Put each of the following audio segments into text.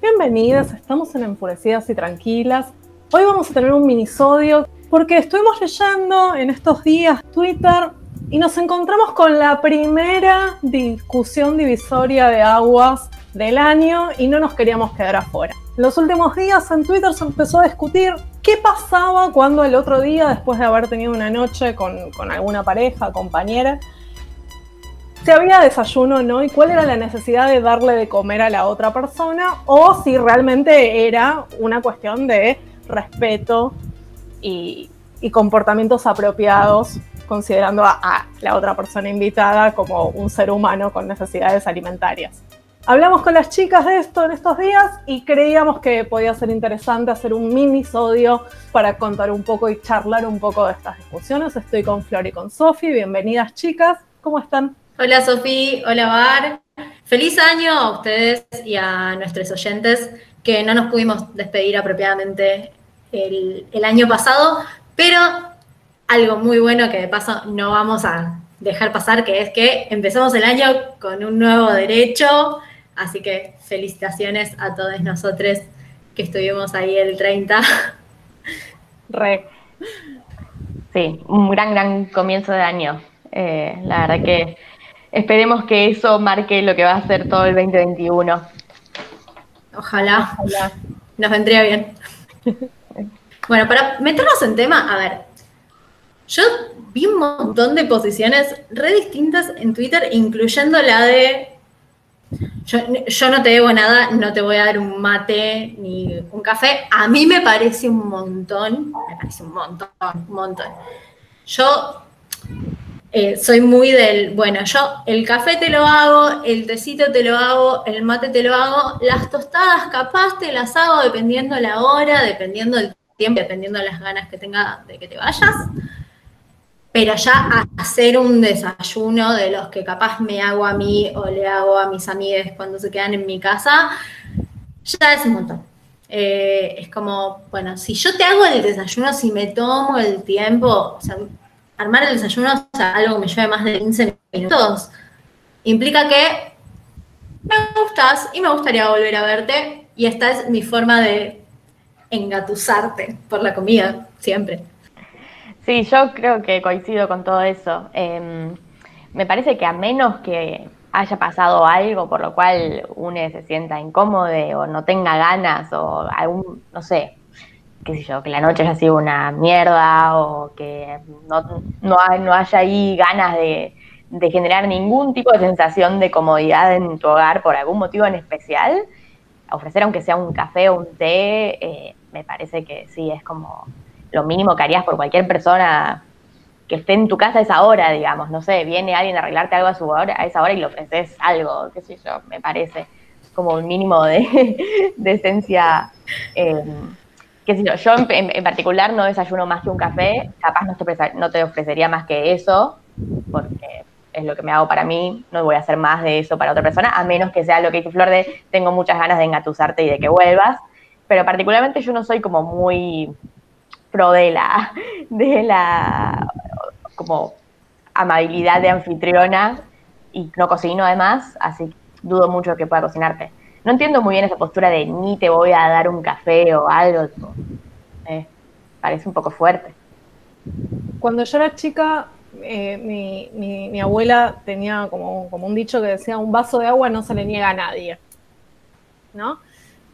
Bienvenidas, estamos en Enfurecidas y Tranquilas. Hoy vamos a tener un minisodio porque estuvimos leyendo en estos días Twitter y nos encontramos con la primera discusión divisoria de aguas del año y no nos queríamos quedar afuera. En los últimos días en Twitter se empezó a discutir qué pasaba cuando el otro día, después de haber tenido una noche con, con alguna pareja, compañera, si había desayuno o no y cuál era la necesidad de darle de comer a la otra persona o si realmente era una cuestión de respeto y, comportamientos apropiados considerando a, la otra persona invitada como un ser humano con necesidades alimentarias. Hablamos con las chicas de esto en estos días y creíamos que podía ser interesante hacer un minisodio para contar un poco y charlar un poco de estas discusiones. Estoy con Flor y con Sofi. Bienvenidas chicas. ¿Cómo están? Hola Sofi, hola Bar. Feliz año a ustedes y a nuestros oyentes que no nos pudimos despedir apropiadamente el, año pasado, pero algo muy bueno que de paso no vamos a dejar pasar, que es que empezamos el año con un nuevo derecho, así que felicitaciones a todos nosotros que estuvimos ahí el 30. Re. Sí, un gran, gran comienzo de año. Eh, la verdad que esperemos que eso marque lo que va a ser todo el 2021. Ojalá, Ojalá. nos vendría bien. bueno, para meternos en tema, a ver, yo vi un montón de posiciones re distintas en Twitter, incluyendo la de yo, yo, no te debo nada, no te voy a dar un mate ni un café. A mí me parece un montón, me parece un montón, un montón. Yo eh, soy muy del, bueno, yo el café te lo hago, el tecito te lo hago, el mate te lo hago, las tostadas capaz te las hago dependiendo la hora, dependiendo del tiempo, dependiendo de las ganas que tenga de que te vayas. Pero ya hacer un desayuno de los que capaz me hago a mí o le hago a mis amigas cuando se quedan en mi casa, ya es un montón. Eh, es como, bueno, si yo te hago el desayuno, si me tomo el tiempo, o sea, armar el desayuno, o algo que me lleve más de 15 minutos, implica que me gustas y me gustaría volver a verte. Y esta es mi forma de engatusarte por la comida, siempre. Sí, yo creo que coincido con todo eso. Em, me parece que a menos que haya pasado algo por lo cual uno se sienta incómodo o no tenga ganas o algún, no sé, qué sé yo, que la noche haya sido una mierda o que no, no, haya ahí ganas de, generar ningún tipo de sensación de comodidad en tu hogar por algún motivo en especial, ofrecer aunque sea un café o un té, eh, me parece que sí, es como lo mínimo que harías por cualquier persona que esté en tu casa a esa hora, digamos, no sé, viene alguien a arreglarte algo a, su hora, a esa hora y le ofreces algo, qué sé yo, me parece como un mínimo de, de esencia. Eh, yo, en, particular no desayuno más que un café, capaz no te, no te ofrecería más que eso, porque es lo que me hago para mí, no voy a hacer más de eso para otra persona, a menos que sea lo que dice Flor de tengo muchas ganas de engatusarte y de que vuelvas, pero particularmente yo no soy como muy pro de la, de la como amabilidad de anfitriona y no cocino además, así que dudo mucho que pueda cocinarte no entiendo muy bien esa postura de ni te voy a dar un café o algo. Eh, parece un poco fuerte. Cuando yo era chica, eh, mi, abuela tenía como, como un dicho que decía, un vaso de agua no se le niega a nadie. ¿No?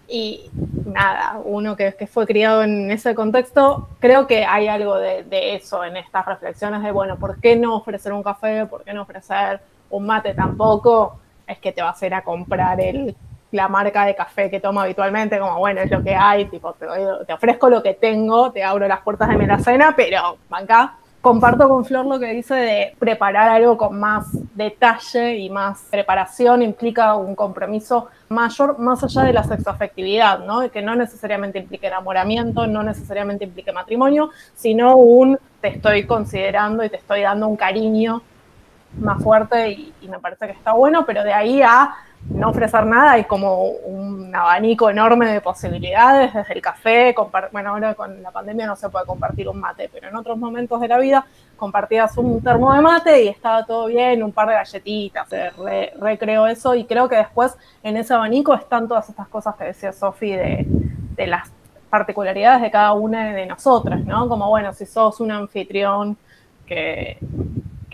Y nada, uno que, fue criado en ese contexto, creo que hay algo de, de, eso en estas reflexiones de, bueno, ¿por qué no ofrecer un café? ¿Por qué no ofrecer un mate tampoco? Es que te vas a ir a comprar el la marca de café que tomo habitualmente, como bueno, es lo que hay, tipo, te, ofrezco lo que tengo, te abro las puertas de mi cena, pero acá comparto con Flor lo que dice de preparar algo con más detalle y más preparación implica un compromiso mayor más allá de la sexoafectividad, ¿no? Que no necesariamente implique enamoramiento, no necesariamente implique matrimonio, sino un te estoy considerando y te estoy dando un cariño más fuerte y me parece que está bueno, pero de ahí a no ofrecer nada, hay como un abanico enorme de posibilidades, desde el café, bueno, ahora con la pandemia no se puede compartir un mate, pero en otros momentos de la vida compartías un termo de mate y estaba todo bien, un par de galletitas, recreo eso y creo que después en ese abanico están todas estas cosas que decía Sofi de, de las particularidades de cada una de nosotras, ¿no? Como, bueno, si sos un anfitrión que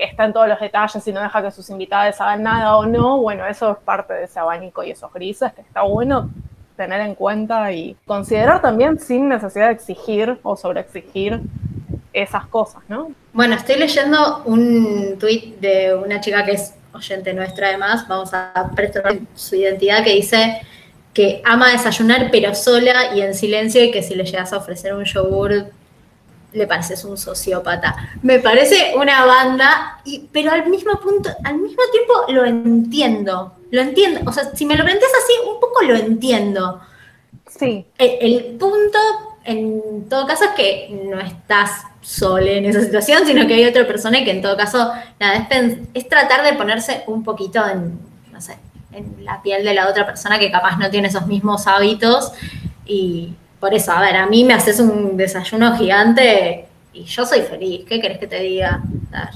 está en todos los detalles y no deja que sus invitados hagan nada o no, bueno, eso es parte de ese abanico y esos grises que está bueno tener en cuenta y considerar también sin necesidad de exigir o sobreexigir esas cosas, ¿no? Bueno, estoy leyendo un tuit de una chica que es oyente nuestra además, vamos a prestar su identidad, que dice que ama desayunar pero sola y en silencio y que si le llegas a ofrecer un yogur le pareces un sociópata. Me parece una banda, y, pero al mismo punto, al mismo tiempo lo entiendo. Lo entiendo. O sea, si me lo planteas así, un poco lo entiendo. Sí. El, punto, en todo caso, es que no estás solo en esa situación, sino que hay otra persona y que en todo caso, nada, es, es tratar de ponerse un poquito en, no sé, en la piel de la otra persona que capaz no tiene esos mismos hábitos y por eso, a ver, a mí me haces un desayuno gigante y yo soy feliz. ¿Qué querés que te diga?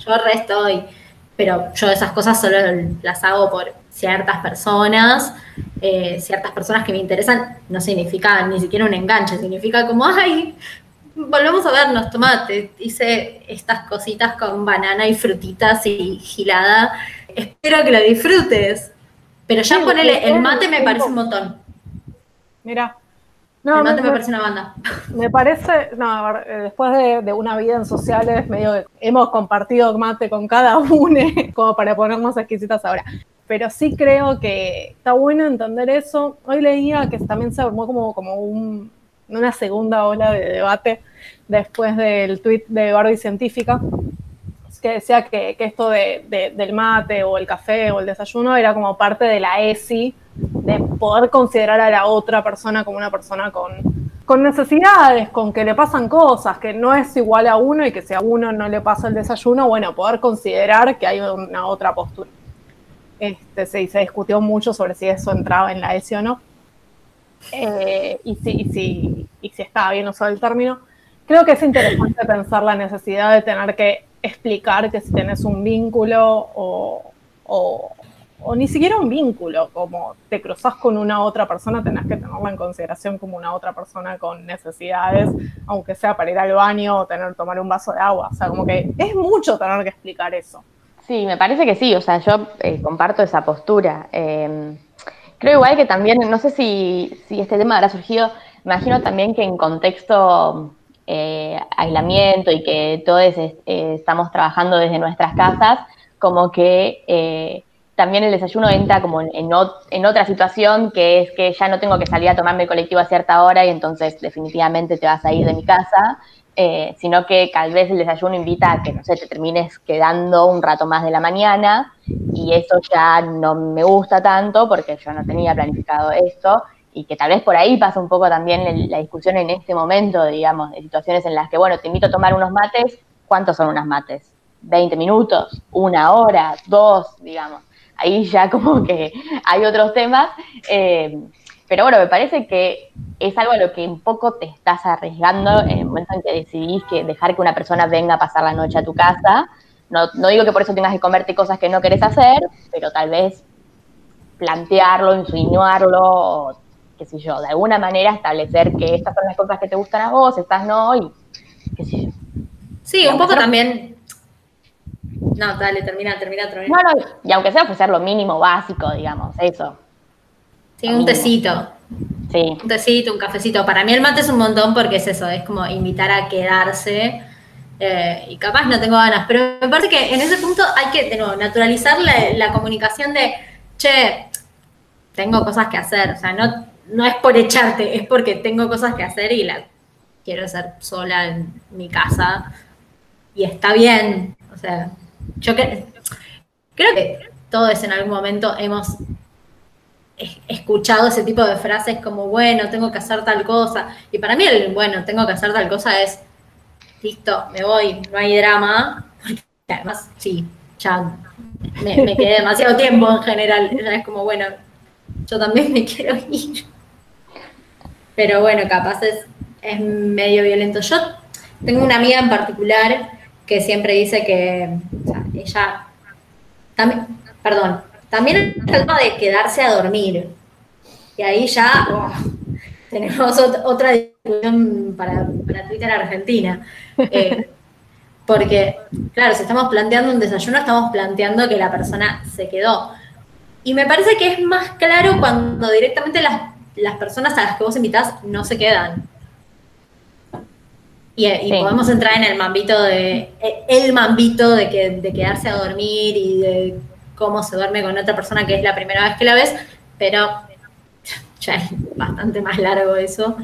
yo resto estoy. Pero yo esas cosas solo las hago por ciertas personas, eh, ciertas personas que me interesan, no significa ni siquiera un enganche, significa como, ay, volvemos a vernos, tomate, hice estas cositas con banana y frutitas y gilada, espero que lo disfrutes. Pero ya ponele, el mate me parece un montón. Mira, no, me, parece una banda. Me parece, no, eh, después de, una vida en sociales, medio que hemos compartido mate con cada uno, como para ponernos exquisitas ahora. Pero sí creo que está bueno entender eso. Hoy leía que también se formó como, como una segunda ola de debate después del tweet de Barbie Científica, que decía que, esto del mate o el café o el desayuno era como parte de la ESI, de poder considerar a la otra persona como una persona con, necesidades, con que le pasan cosas, que no es igual a uno y que si a uno no le pasa el desayuno, bueno, poder considerar que hay una otra postura. Este, se, se discutió mucho sobre si eso entraba en la ESI o no. Eh, y, si, y, y si estaba bien usado el término. Creo que es interesante pensar la necesidad de tener que explicar que si tenés un vínculo o, ni siquiera un vínculo, como te cruzas con una otra persona, tenés que tenerla en consideración como una otra persona con necesidades, aunque sea para ir al baño o tener tomar un vaso de agua. O sea, como que es mucho tener que explicar eso. Sí, me parece que sí, o sea, yo eh, comparto esa postura. Em, creo igual que también, no sé si, si este tema habrá surgido, imagino también que en contexto eh, aislamiento y que todos eh, estamos trabajando desde nuestras casas, como que eh, también el desayuno entra como en, otra situación, que es que ya no tengo que salir a tomarme el colectivo a cierta hora y entonces definitivamente te vas a ir de mi casa, sino que tal vez el desayuno invita a que, no sé, te termines quedando un rato más de la mañana y eso ya no me gusta tanto porque yo no tenía planificado esto y que tal vez por ahí pasa un poco también la discusión en este momento, digamos, de situaciones en las que, bueno, te invito a tomar unos mates, ¿cuántos son unos mates? ¿20 minutos? ¿Una hora? ¿Dos? Digamos. Ahí ya como que hay otros temas. Eh, pero bueno, me parece que es algo a lo que un poco te estás arriesgando en el momento en que decidís que dejar que una persona venga a pasar la noche a tu casa. No, no digo que por eso tengas que comerte cosas que no querés hacer, pero tal vez plantearlo, insinuarlo, qué sé yo, de alguna manera establecer que estas son las cosas que te gustan a vos, estas no, y qué sé yo. Sí, un poco también. No, dale, termina, termina, termina. No, no, y aunque sea ofrecer lo mínimo básico, digamos, eso. Sí, un tecito. Sí. Un tecito, un cafecito. Para mí el mate es un montón porque es eso, es como invitar a quedarse. Eh, y capaz no tengo ganas, pero me parece que en ese punto hay que, de nuevo, naturalizar la, la comunicación de, che, tengo cosas que hacer. O sea, no, no es por echarte, es porque tengo cosas que hacer y la quiero hacer sola en mi casa. Y está bien. O sea, yo creo que todos en algún momento hemos escuchado ese tipo de frases como, bueno, tengo que hacer tal cosa. Y para mí el, bueno, tengo que hacer tal cosa es, listo, me voy, no hay drama. Además, sí, ya me, me quedé demasiado tiempo en general. es como, bueno, yo también me quiero ir. Pero bueno, capaz es, medio violento. Yo tengo una amiga en particular que siempre dice que ella también, perdón, también el tema de quedarse a dormir. Y ahí ya tenemos otra discusión para, Twitter Argentina. Eh, porque, claro, si estamos planteando un desayuno, estamos planteando que la persona se quedó. Y me parece que es más claro cuando directamente las, las personas a las que vos invitás no se quedan. Y, podemos entrar en el mambito de, el mambito de, que, de quedarse a dormir y de cómo se duerme con otra persona que es la primera vez que la ves, pero ya es bastante más largo eso.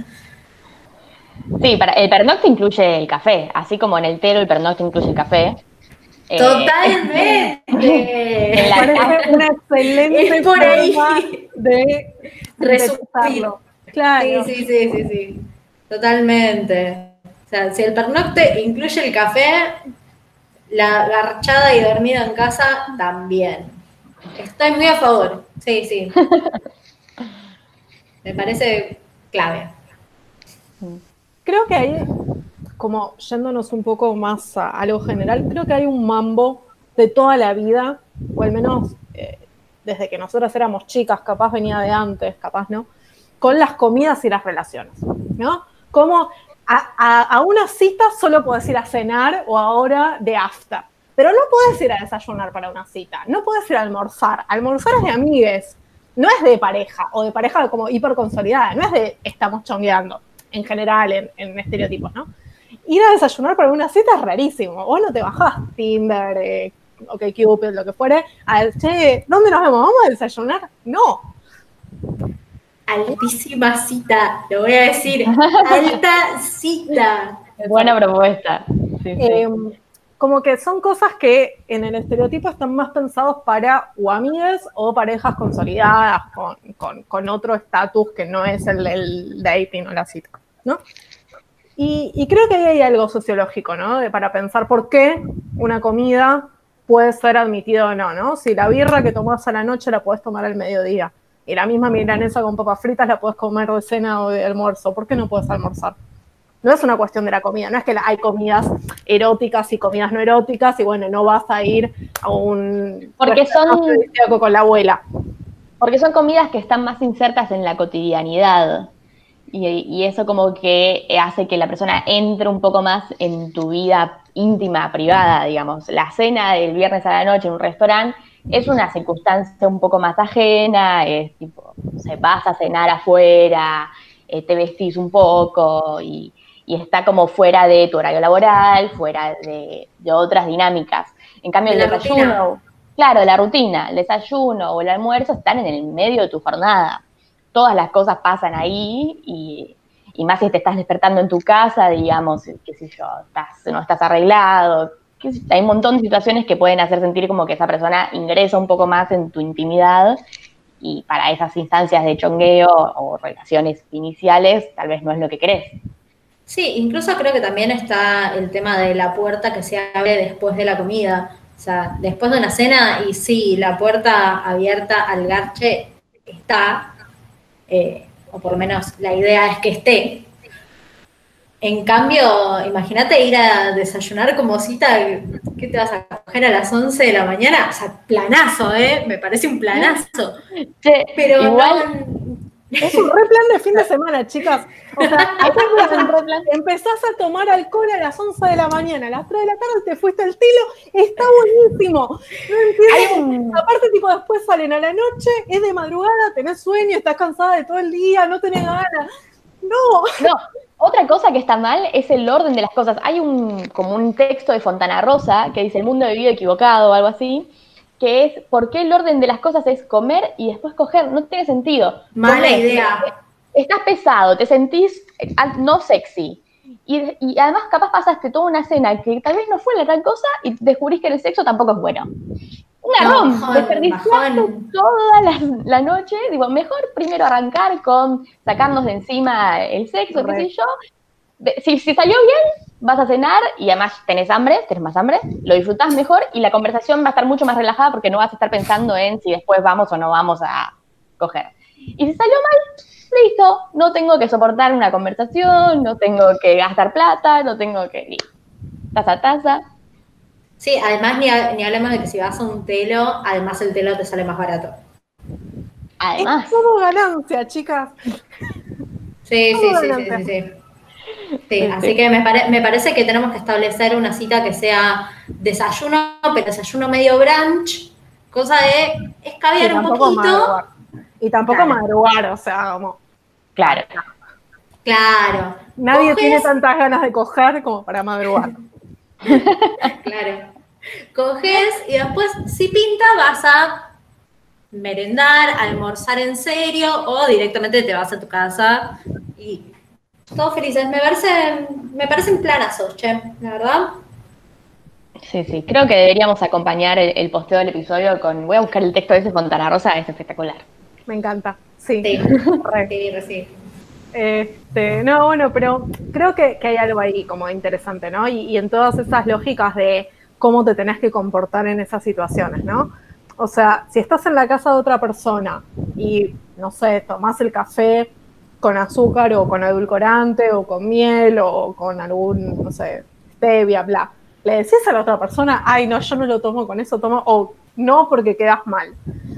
Sí, para, el pernocte incluye el café, así como en el tero el pernocte incluye el café. Eh, Totalmente. Parece una excelente es por ahí. de resumirlo. Claro. Sí, sí, sí, sí, sí. Totalmente. O sea, si el pernocte incluye el café, la garchada y dormido en casa también. Estoy muy a favor. Sí, sí. Me parece clave. Creo que ahí, como yéndonos un poco más a algo general, creo que hay un mambo de toda la vida, o al menos eh, desde que nosotras éramos chicas, capaz venía de antes, capaz no, con las comidas y las relaciones, ¿no? Como a, una cita solo puedes ir a cenar o ahora de after, pero no puedes ir a desayunar para una cita, no puedes ir a almorzar, almorzar es de amigues, no es de pareja o de pareja como hiperconsolidada, no es de estamos chongueando en general en, estereotipos, ¿no? Ir a desayunar para una cita es rarísimo. Vos no te bajás Tinder, eh, ok, Cupid, lo que fuere, a che, ¿dónde nos vemos? ¿Vamos a desayunar? No. Altísima cita, lo voy a decir. Alta cita. Buena propuesta. Em, como que son cosas que en el estereotipo están más pensados para o amigas o parejas consolidadas con, otro estatus que no es el del dating o la cita, ¿no? Y, creo que ahí hay algo sociológico, ¿no? De, para pensar por qué una comida puede ser admitida o no, ¿no? Si la birra que tomas a la noche la puedes tomar al mediodía y la misma milanesa con papas fritas la puedes comer de cena o de almuerzo, ¿por qué no puedes almorzar? no es una cuestión de la comida, no es que hay comidas eróticas y comidas no eróticas y bueno, no vas a ir a un porque son con la abuela. Porque son comidas que están más insertas en la cotidianidad. Y, eso como que hace que la persona entre un poco más en tu vida íntima, privada, digamos. La cena del viernes a la noche en un restaurante es una circunstancia un poco más ajena, es tipo, se vas a cenar afuera, eh, te vestís un poco y, y está como fuera de tu horario laboral, fuera de, otras dinámicas. En cambio, el desayuno, claro, la rutina, el desayuno o el almuerzo están en el medio de tu jornada. Todas las cosas pasan ahí y, más si te estás despertando en tu casa, digamos, qué sé yo, no estás arreglado. hay un montón de situaciones que pueden hacer sentir como que esa persona ingresa un poco más en tu intimidad y para esas instancias de chongueo o relaciones iniciales tal vez no es lo que querés. Sí, incluso creo que también está el tema de la puerta que se abre después de la comida. O sea, después de una cena, y sí, la puerta abierta al garche está, eh, o por lo menos la idea es que esté. En cambio, imagínate ir a desayunar como cita, ¿qué te vas a coger a las 11 de la mañana? O sea, planazo, ¿eh? Me parece un planazo. Pero igual, es un re plan de fin de semana, chicas. O sea, empezás a tomar alcohol a las 11 de la mañana, a las 3 de la tarde te fuiste al tilo, está buenísimo. No Aparte, tipo, después salen a la noche, es de madrugada, tenés sueño, estás cansada de todo el día, no tenés ganas. No. No, otra cosa que está mal es el orden de las cosas. Hay un, como un texto de Fontana Rosa que dice el mundo vivido equivocado o algo así, que es por qué el orden de las cosas es comer y después coger. No tiene sentido. Mala idea. Estás pesado, te sentís eh, no sexy. Y, además capaz pasaste toda una cena que tal vez no fue la tal cosa y descubrís que el sexo tampoco es bueno. Una no, rom, desperdiciaste toda la, noche. Digo, mejor primero arrancar con sacarnos de encima el sexo, qué sé yo. Si, si salió bien, vas a cenar y además tenés hambre, tenés más hambre, lo disfrutás mejor y la conversación va a estar mucho más relajada porque no vas a estar pensando en si después vamos o no vamos a coger. Y si salió mal, listo, no tengo que soportar una conversación, no tengo que gastar plata, no tengo que... Taza, taza. Sí, además ni, ni hablemos de que si vas a un telo, además el telo te sale más barato. Además. Es todo ganancia, chicas. Sí, sí, sí, sí, sí, sí. así que me, me, parece que tenemos que establecer una cita que sea desayuno, pero desayuno medio brunch, cosa de escabiar un poquito. Y tampoco madrugar, o sea, como. Claro. Claro. Nadie tiene tantas ganas de coger como para madrugar. claro. Coges y después, si pinta, vas a merendar, almorzar en serio o directamente te vas a tu casa y todos felices. Me parece, me parecen planazos, che, la verdad. Sí, sí, creo que deberíamos acompañar el, posteo del episodio con, voy a buscar el texto de ese Fontana Rosa, es espectacular. Me encanta, sí. Sí, sí, sí. Este, no, bueno, pero creo que, hay algo ahí como interesante, ¿no? Y, y, en todas esas lógicas de cómo te tenés que comportar en esas situaciones, ¿no? O sea, si estás en la casa de otra persona y, no sé, tomás el café con azúcar o con edulcorante o con miel o con algún, no sé, stevia, bla, le decís a la otra persona, ay, no, yo no lo tomo con eso, tomo, o no porque quedas mal.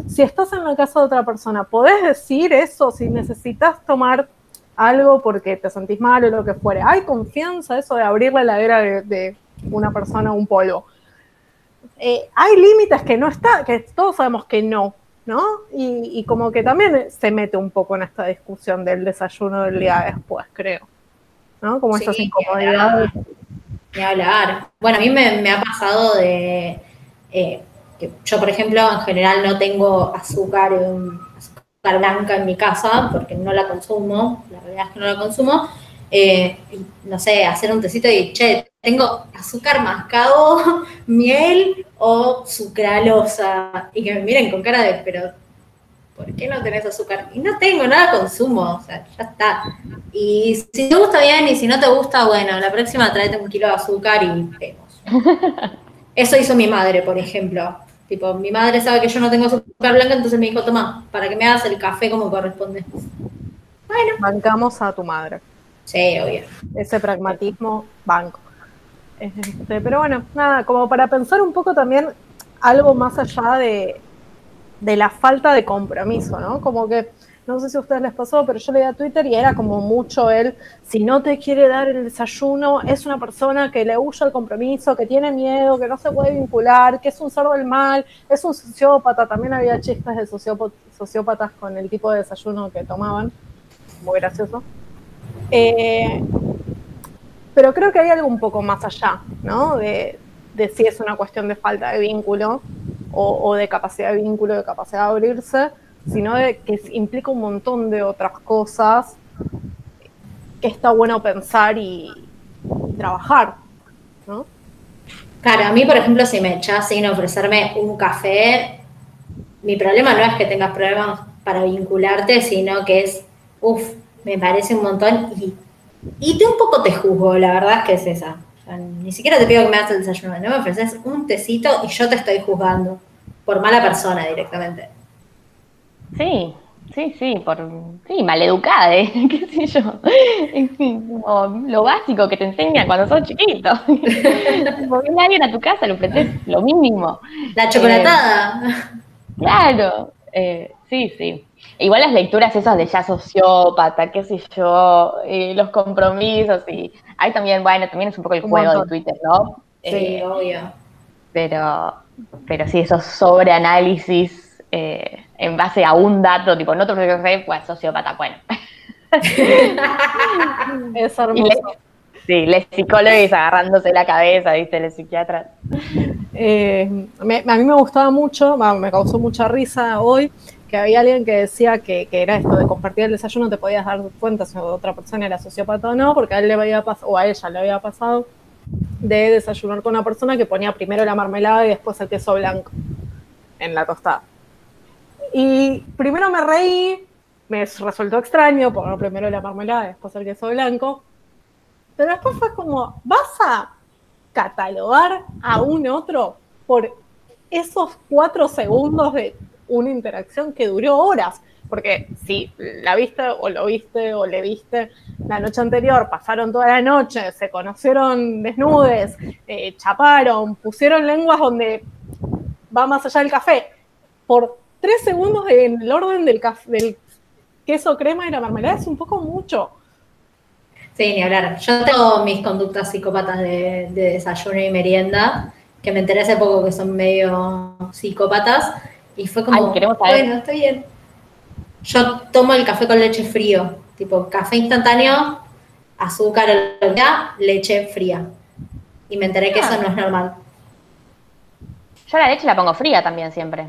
Si estás en la casa de otra persona, podés decir eso si necesitas tomar algo porque te sentís mal o lo que fuere. Hay confianza eso de abrir la heladera de, una persona un polvo. Eh, hay límites que no está, que todos sabemos que no, ¿no? Y, como que también se mete un poco en esta discusión del desayuno del día después, creo. ¿No? Como esas incomodidades. Ni hablar. Bueno, a mí me, ha pasado de eh, que yo, por ejemplo, en general no tengo azúcar, azúcar blanca en mi casa porque no la consumo, la realidad es que no la consumo. Eh, no sé, hacer un tecito y, che, tengo azúcar mascado, miel o sucralosa. Y que me miren con cara de, pero, ¿por qué no tenés azúcar? Y no tengo, nada consumo, o sea, ya está. Y si te gusta bien y si no te gusta, bueno, la próxima tráete un kilo de azúcar y vemos. Eso hizo mi madre, por ejemplo. Tipo, mi madre sabe que yo no tengo azúcar blanca, entonces me dijo, toma, para que me hagas el café como corresponde. Bueno. Bancamos a tu madre. Sí, obvio. Ese pragmatismo, banco. Este, pero bueno, nada, como para pensar un poco también algo más allá de, de la falta de compromiso, ¿no? Como que, no sé si a ustedes les pasó, pero yo leía Twitter y era como mucho él, si no te quiere dar el desayuno, es una persona que le huye al compromiso, que tiene miedo, que no se puede vincular, que es un cerdo del mal, es un sociópata. También había chistes de sociópatas con el tipo de desayuno que tomaban, muy gracioso. Eh, pero creo que hay algo un poco más allá, ¿no? De, si es una cuestión de falta de vínculo o, de capacidad de vínculo, de capacidad de abrirse, sino de que implica un montón de otras cosas que está bueno pensar y, trabajar, ¿no? Claro, a mí, por ejemplo, si me echas sin ofrecerme un café, mi problema no es que tengas problemas para vincularte, sino que es, uff, me parece un montón y, y te un poco te juzgo, la verdad es que es esa. ni siquiera te pido que me hagas el desayuno, no me ofreces un tecito y yo te estoy juzgando por mala persona directamente. Sí, sí, sí, por sí, maleducada, ¿eh? qué sé yo. Como lo básico que te enseñan cuando sos chiquito. Porque alguien a tu casa le ofreces lo mínimo. La chocolatada. Eh, claro, eh, sí, sí. Igual las lecturas esas de ya sociópata, qué sé yo, y los compromisos, y hay también, bueno, también es un poco el juego de Twitter, ¿no? Sí, eh, obvio. Pero, pero sí, esos sobreanálisis eh, en base a un dato, tipo, no te ofreces pues sociópata, bueno. es hermoso. sí, los psicólogos agarrándose la cabeza, ¿viste? Los psiquiatras. Eh, a mí me gustaba mucho, me causó mucha risa hoy, que había alguien que decía que, era esto de compartir el desayuno, te podías dar cuenta si otra persona era sociópata o no, porque a él le había pasado, o a ella le había pasado, de desayunar con una persona que ponía primero la marmelada y después el queso blanco en la tostada. Y primero me reí, me resultó extraño poner primero la marmelada y después el queso blanco, pero después fue como, ¿vas a catalogar a un otro por esos cuatro segundos de una interacción que duró horas. porque si la viste o lo viste o le viste la noche anterior, pasaron toda la noche, se conocieron desnudes, eh, chaparon, pusieron lenguas donde va más allá del café, por tres segundos en el orden del, del queso crema y la mermelada es un poco mucho. Sí, ni hablar. Yo tengo mis conductas psicópatas de, desayuno y merienda, que me enteré hace poco que son medio psicópatas, y fue como, bueno, estoy bien. Yo tomo el café con leche frío, tipo café instantáneo, azúcar, leche fría. Y me enteré que eso no es normal. Yo la leche la pongo fría también siempre.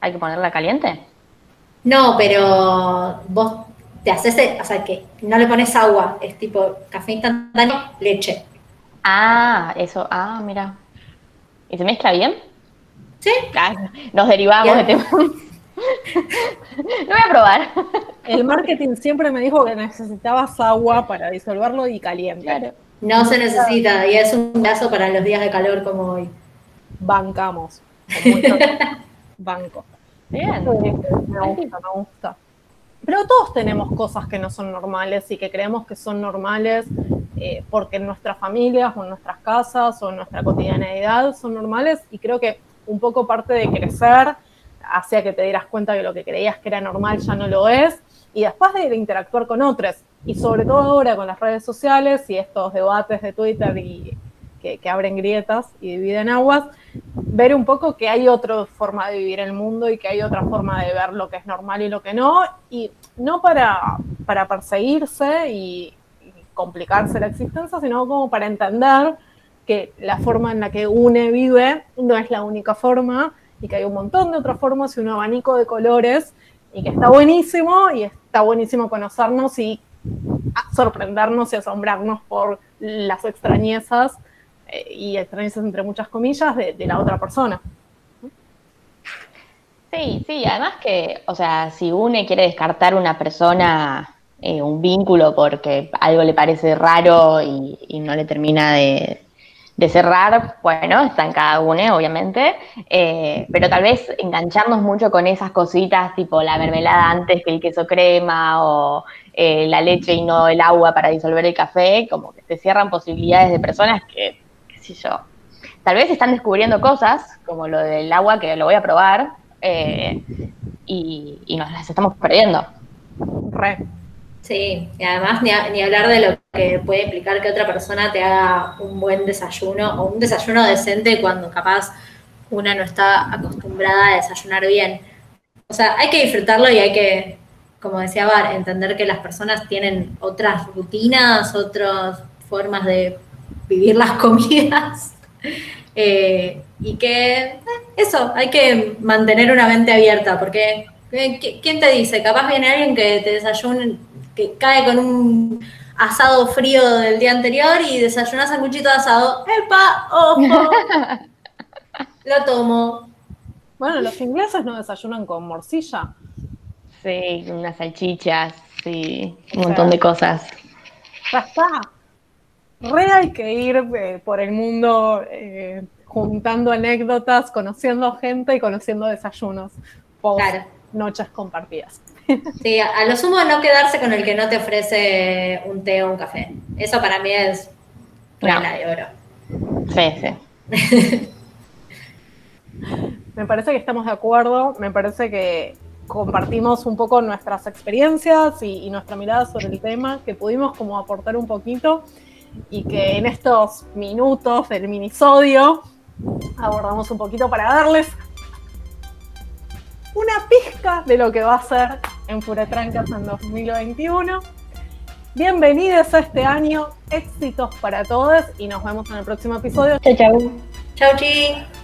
¿Hay que ponerla caliente? No, pero vos te haces, o sea, que no le pones agua, es tipo café instantáneo, leche. Ah, eso, ah, mira. ¿Y se mezcla bien? Sí. Ah, nos derivamos de tema. Lo voy a probar. El marketing siempre me dijo que necesitabas agua para disolverlo y caliente. No se necesita, y es un caso para los días de calor como hoy. Bancamos. Banco. Bien. Me gusta, me gusta. Pero todos tenemos cosas que no son normales y que creemos que son normales eh, porque en nuestras familias o en nuestras casas o en nuestra cotidianeidad son normales y creo que un poco parte de crecer hacía que te dieras cuenta que lo que creías que era normal ya no lo es y después de interactuar con otros y sobre todo ahora con las redes sociales y estos debates de Twitter y que, abren grietas y dividen aguas, ver un poco que hay otra forma de vivir el mundo y que hay otra forma de ver lo que es normal y lo que no, y no para, para perseguirse y, complicarse la existencia, sino como para entender que la forma en la que une vive no es la única forma y que hay un montón de otras formas y un abanico de colores y que está buenísimo y está buenísimo conocernos y sorprendernos y asombrarnos por las extrañezas eh, y extrañezas entre muchas comillas de, la otra persona. Sí, sí, además que, o sea, si une quiere descartar una persona, eh, un vínculo porque algo le parece raro y, no le termina de, cerrar, bueno, está en cada uno, obviamente, eh, pero tal vez engancharnos mucho con esas cositas, tipo la mermelada antes que el queso crema o la leche y no el agua para disolver el café, como que te cierran posibilidades de personas que yo. Tal vez están descubriendo cosas, como lo del agua, que lo voy a probar, eh, y, nos las estamos perdiendo. Re. Sí, y además ni, ni, hablar de lo que puede implicar que otra persona te haga un buen desayuno o un desayuno decente cuando capaz una no está acostumbrada a desayunar bien. O sea, hay que disfrutarlo y hay que, como decía Bar, entender que las personas tienen otras rutinas, otras formas de vivir las comidas. Eh, y que eh, eso, hay que mantener una mente abierta, porque eh, ¿quién te dice? Capaz viene alguien que te desayuna, que cae con un asado frío del día anterior y desayuna sanguchito de asado. ¡Epa! ¡Ojo! Lo tomo. Bueno, los ingleses no desayunan con morcilla. Sí, unas salchichas, sí, un montón de cosas. Ya está re hay que ir eh, por el mundo eh, juntando anécdotas, conociendo gente y conociendo desayunos por noches compartidas. Sí, a lo sumo no quedarse con el que no te ofrece un té o un café. Eso para mí es regla de oro. Sí, sí. me parece que estamos de acuerdo, me parece que compartimos un poco nuestras experiencias y, y nuestra mirada sobre el tema, que pudimos como aportar un poquito y que en estos minutos del minisodio abordamos un poquito para darles una pizca de lo que va a ser en Furetrancas en 2021. Bienvenidos a este año, éxitos para todos y nos vemos en el próximo episodio. Chau, chau. Chau, chi.